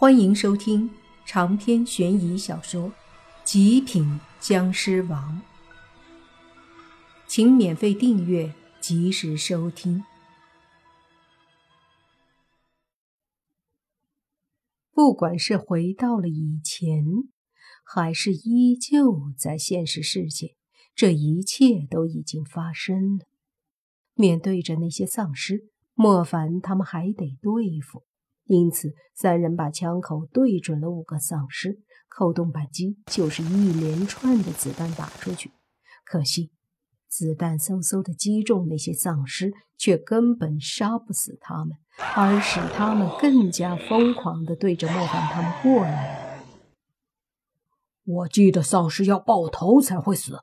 欢迎收听长篇悬疑小说《极品僵尸王》，请免费订阅，及时收听。不管是回到了以前，还是依旧在现实世界，这一切都已经发生了。面对着那些丧尸，莫凡他们还得对付。因此，三人把枪口对准了五个丧尸，扣动扳机，就是一连串的子弹打出去。可惜，子弹嗖嗖的击中那些丧尸，却根本杀不死他们，而使他们更加疯狂地对着莫凡他们过来。我记得丧尸要爆头才会死。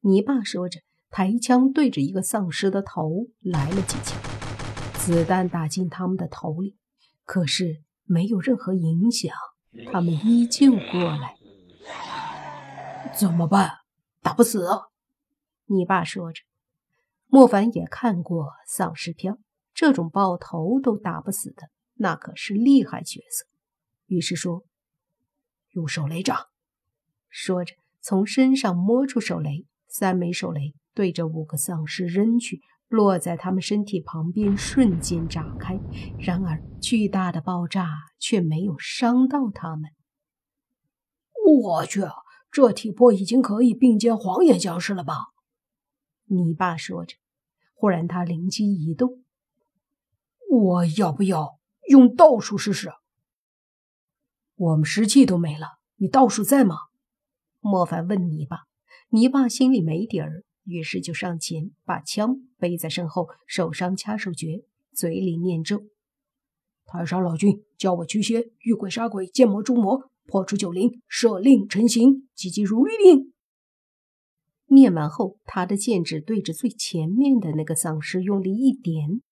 你爸说着，抬枪对着一个丧尸的头来了几枪，子弹打进他们的头里。可是没有任何影响，他们依旧过来。怎么办？打不死？你爸说着。莫凡也看过丧尸片，这种爆头都打不死的，那可是厉害角色。于是说：“用手雷炸。”说着，从身上摸出手雷，三枚手雷对着五个丧尸扔去。落在他们身体旁边，瞬间炸开。然而，巨大的爆炸却没有伤到他们。我去，这体魄已经可以并肩黄眼僵尸了吧？你爸说着，忽然他灵机一动：“我要不要用道术试试？”我们石器都没了，你道术在吗？莫凡问泥巴。泥巴心里没底儿。于是就上前，把枪背在身后，手上掐手诀，嘴里念咒：“太上老君教我驱邪，遇鬼杀鬼，见魔诛魔，破除九灵，舍令成形，急急如律令。”念完后，他的剑指对着最前面的那个丧尸用力一点，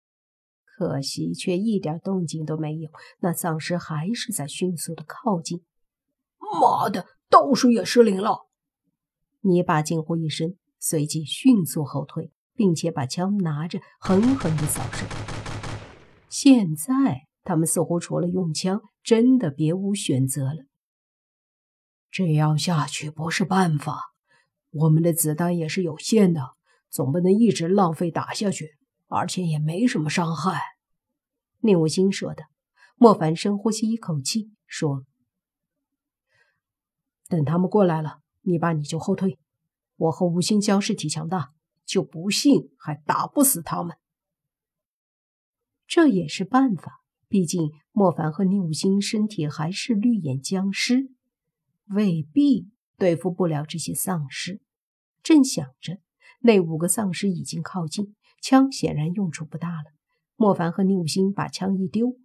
可惜却一点动静都没有。那丧尸还是在迅速的靠近。妈的，道术也失灵了！捏巴惊呼一声。随即迅速后退，并且把枪拿着，狠狠地扫射。现在他们似乎除了用枪，真的别无选择了。这样下去不是办法，我们的子弹也是有限的，总不能一直浪费打下去，而且也没什么伤害。宁无心说的。莫凡深呼吸一口气，说：“等他们过来了，你爸你就后退。”我和吴兴江尸体强大，就不信还打不死他们。这也是办法，毕竟莫凡和宁武星身体还是绿眼僵尸，未必对付不了这些丧尸。正想着，那五个丧尸已经靠近，枪显然用处不大了。莫凡和宁武星把枪一丢，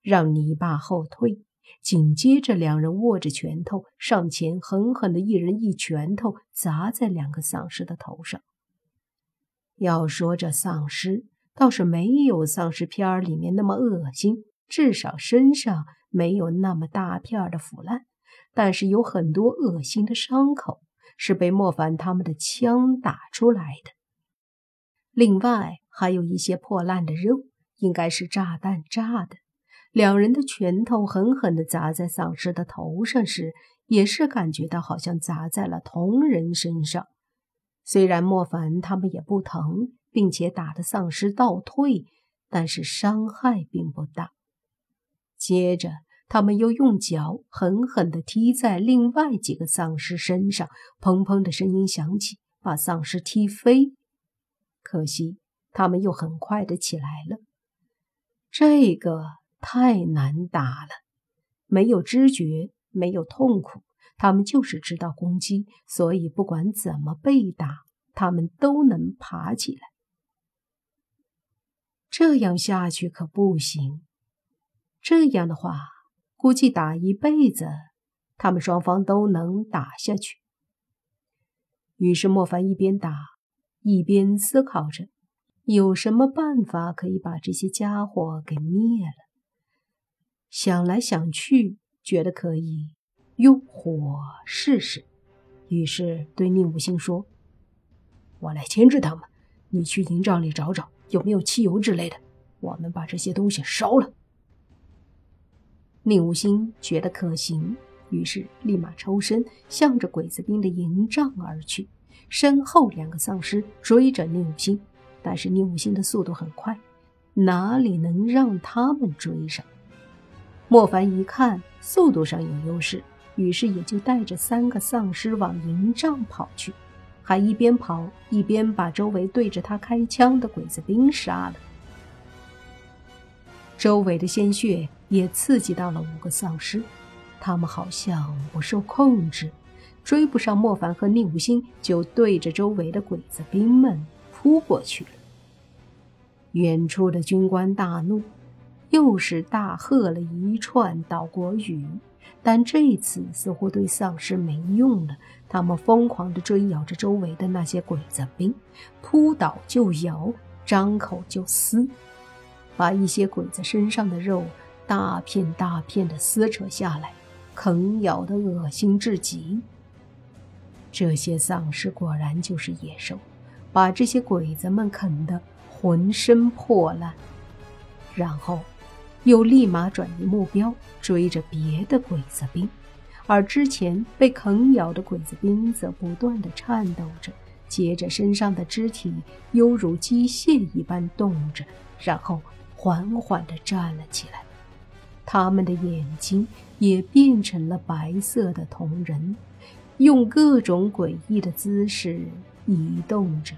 让泥巴后退。紧接着，两人握着拳头上前，狠狠的一人一拳头砸在两个丧尸的头上。要说这丧尸倒是没有丧尸片里面那么恶心，至少身上没有那么大片的腐烂，但是有很多恶心的伤口是被莫凡他们的枪打出来的。另外还有一些破烂的肉，应该是炸弹炸的。两人的拳头狠狠地砸在丧尸的头上时，也是感觉到好像砸在了同人身上。虽然莫凡他们也不疼，并且打的丧尸倒退，但是伤害并不大。接着，他们又用脚狠狠地踢在另外几个丧尸身上，砰砰的声音响起，把丧尸踢飞。可惜，他们又很快的起来了。这个。太难打了，没有知觉，没有痛苦，他们就是知道攻击，所以不管怎么被打，他们都能爬起来。这样下去可不行，这样的话，估计打一辈子，他们双方都能打下去。于是莫凡一边打，一边思考着，有什么办法可以把这些家伙给灭了。想来想去，觉得可以用火试试，于是对宁武星说：“我来牵制他们，你去营帐里找找有没有汽油之类的，我们把这些东西烧了。”宁无心觉得可行，于是立马抽身，向着鬼子兵的营帐而去。身后两个丧尸追着宁无心，但是宁无心的速度很快，哪里能让他们追上？莫凡一看速度上有优势，于是也就带着三个丧尸往营帐跑去，还一边跑一边把周围对着他开枪的鬼子兵杀了。周围的鲜血也刺激到了五个丧尸，他们好像不受控制。追不上莫凡和宁无心，就对着周围的鬼子兵们扑过去了。远处的军官大怒，又是大喝了一串岛国语，但这次似乎对丧尸没用了。他们疯狂地追咬着周围的那些鬼子兵，扑倒就咬，张口就撕，把一些鬼子身上的肉大片大片地撕扯下来，啃咬得恶心至极。这些丧尸果然就是野兽，把这些鬼子们啃得浑身破烂，然后又立马转移目标，追着别的鬼子兵。而之前被啃咬的鬼子兵则不断的颤抖着，接着身上的肢体犹如机械一般动着，然后缓缓的站了起来。他们的眼睛也变成了白色的瞳仁。用各种诡异的姿势移动着，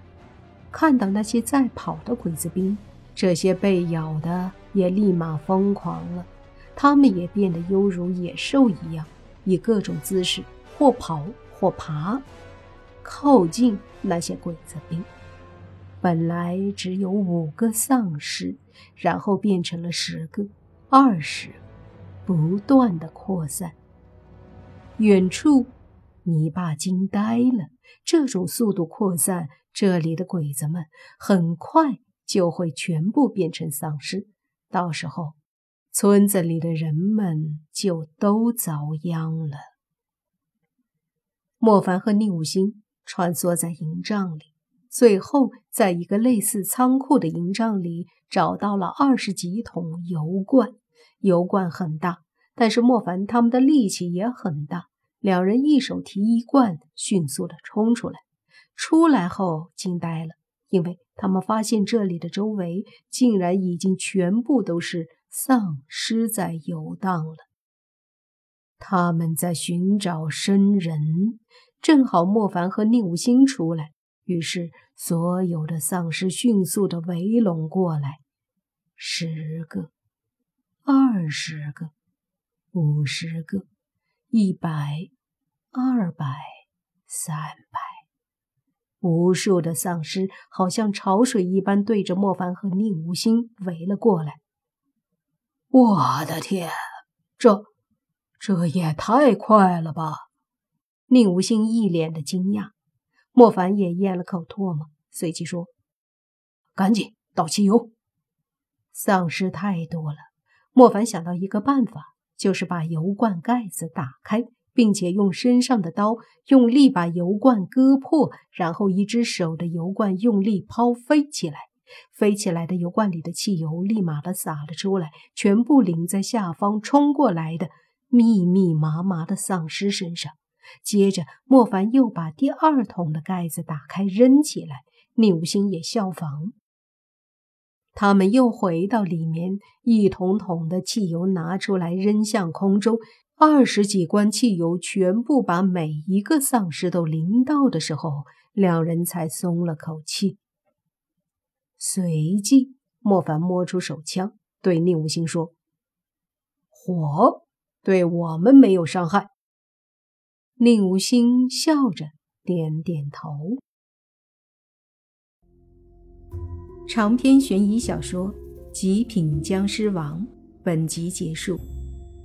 看到那些在跑的鬼子兵，这些被咬的也立马疯狂了，他们也变得犹如野兽一样，以各种姿势或跑或爬，靠近那些鬼子兵。本来只有五个丧尸，然后变成了十个、二十，不断的扩散。远处。泥巴惊呆了，这种速度扩散，这里的鬼子们很快就会全部变成丧尸，到时候村子里的人们就都遭殃了。莫凡和宁武星穿梭在营帐里，最后在一个类似仓库的营帐里找到了二十几桶油罐，油罐很大，但是莫凡他们的力气也很大。两人一手提一罐，迅速的冲出来。出来后惊呆了，因为他们发现这里的周围竟然已经全部都是丧尸在游荡了。他们在寻找生人，正好莫凡和宁武星出来，于是所有的丧尸迅速的围拢过来，十个、二十个、五十个。一百、二百、三百，无数的丧尸好像潮水一般，对着莫凡和宁无心围了过来。我的天，这这也太快了吧！宁无心一脸的惊讶，莫凡也咽了口唾沫，随即说：“赶紧倒汽油！”丧尸太多了，莫凡想到一个办法。就是把油罐盖子打开，并且用身上的刀用力把油罐割破，然后一只手的油罐用力抛飞起来，飞起来的油罐里的汽油立马的洒了出来，全部淋在下方冲过来的密密麻麻的丧尸身上。接着，莫凡又把第二桶的盖子打开扔起来，宁无心也效仿。他们又回到里面，一桶桶的汽油拿出来扔向空中。二十几罐汽油全部把每一个丧尸都淋到的时候，两人才松了口气。随即，莫凡摸出手枪，对宁无心说：“火对我们没有伤害。”宁无心笑着点点头。长篇悬疑小说《极品僵尸王》本集结束，